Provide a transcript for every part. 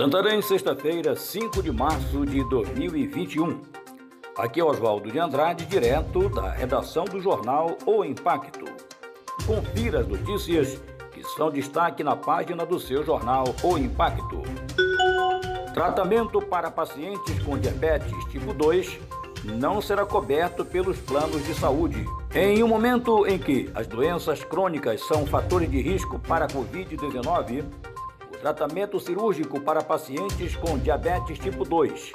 Santarém, sexta-feira, 5 de março de 2021. Aqui é Oswaldo de Andrade, direto da redação do jornal O Impacto. Confira as notícias que são destaque na página do seu jornal O Impacto. Tratamento para pacientes com diabetes tipo 2 não será coberto pelos planos de saúde. Em um momento em que as doenças crônicas são fatores de risco para a Covid-19, tratamento cirúrgico para pacientes com diabetes tipo 2,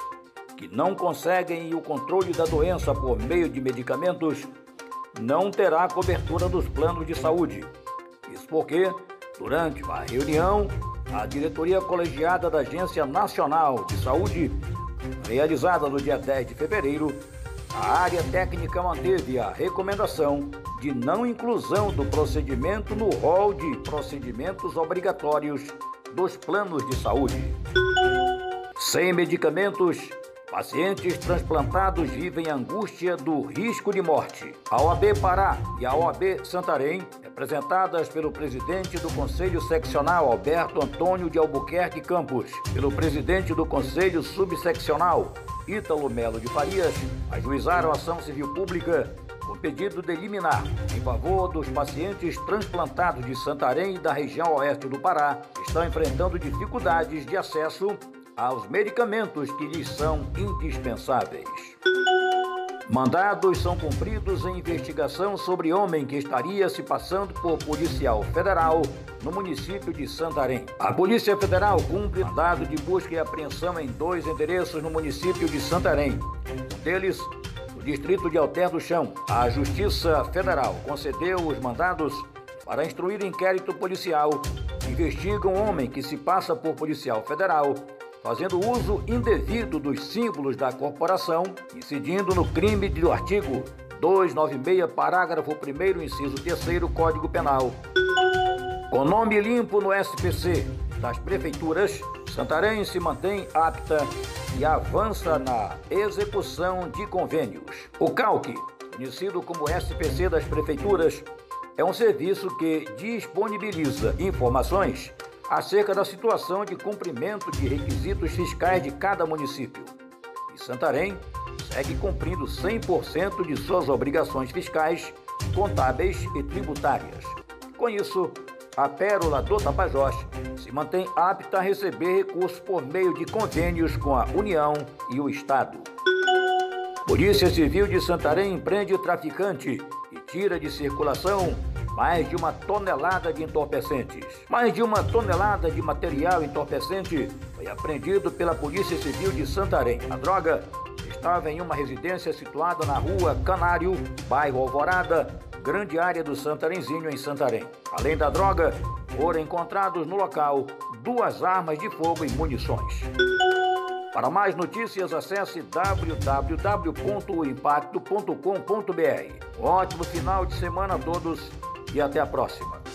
que não conseguem o controle da doença por meio de medicamentos, não terá cobertura dos planos de saúde. Isso porque, durante uma reunião, a diretoria colegiada da Agência Nacional de Saúde, realizada no dia 10 de fevereiro, a área técnica manteve a recomendação de não inclusão do procedimento no rol de procedimentos obrigatórios dos planos de saúde. Sem medicamentos, pacientes transplantados vivem angústia do risco de morte. A OAB Pará e a OAB Santarém, representadas pelo presidente do Conselho Seccional Alberto Antônio de Albuquerque Campos, pelo presidente do Conselho Subseccional Ítalo Melo de Farias, ajuizaram ação civil pública o pedido de liminar em favor dos pacientes transplantados de Santarém e da região oeste do Pará estão enfrentando dificuldades de acesso aos medicamentos que lhes são indispensáveis. Mandados são cumpridos em investigação sobre homem que estaria se passando por policial federal no município de Santarém. A Polícia Federal cumpre mandado de busca e apreensão em dois endereços no município de Santarém. Um deles Distrito de Alter do Chão, a Justiça Federal concedeu os mandados para instruir inquérito policial. Investigam um homem que se passa por policial federal, fazendo uso indevido dos símbolos da corporação, incidindo no crime do artigo 296, parágrafo 1, inciso 3 Código Penal. Com nome limpo no SPC das prefeituras, Santarém se mantém apta e avança na execução de convênios. O CALC, conhecido como SPC das Prefeituras, é um serviço que disponibiliza informações acerca da situação de cumprimento de requisitos fiscais de cada município. E Santarém segue cumprindo 100% de suas obrigações fiscais, contábeis e tributárias. Com isso, a Pérola do Tapajós se mantém apta a receber recursos por meio de convênios com a União e o Estado. Polícia Civil de Santarém empreende traficante e tira de circulação mais de uma tonelada de entorpecentes. Mais de uma tonelada de material entorpecente foi apreendido pela Polícia Civil de Santarém. A droga estava em uma residência situada na rua Canário, bairro Alvorada, grande área do Santarenzinho, em Santarém. Além da droga, foram encontrados no local duas armas de fogo e munições. Para mais notícias, acesse www.impacto.com.br. Um ótimo final de semana a todos e até a próxima.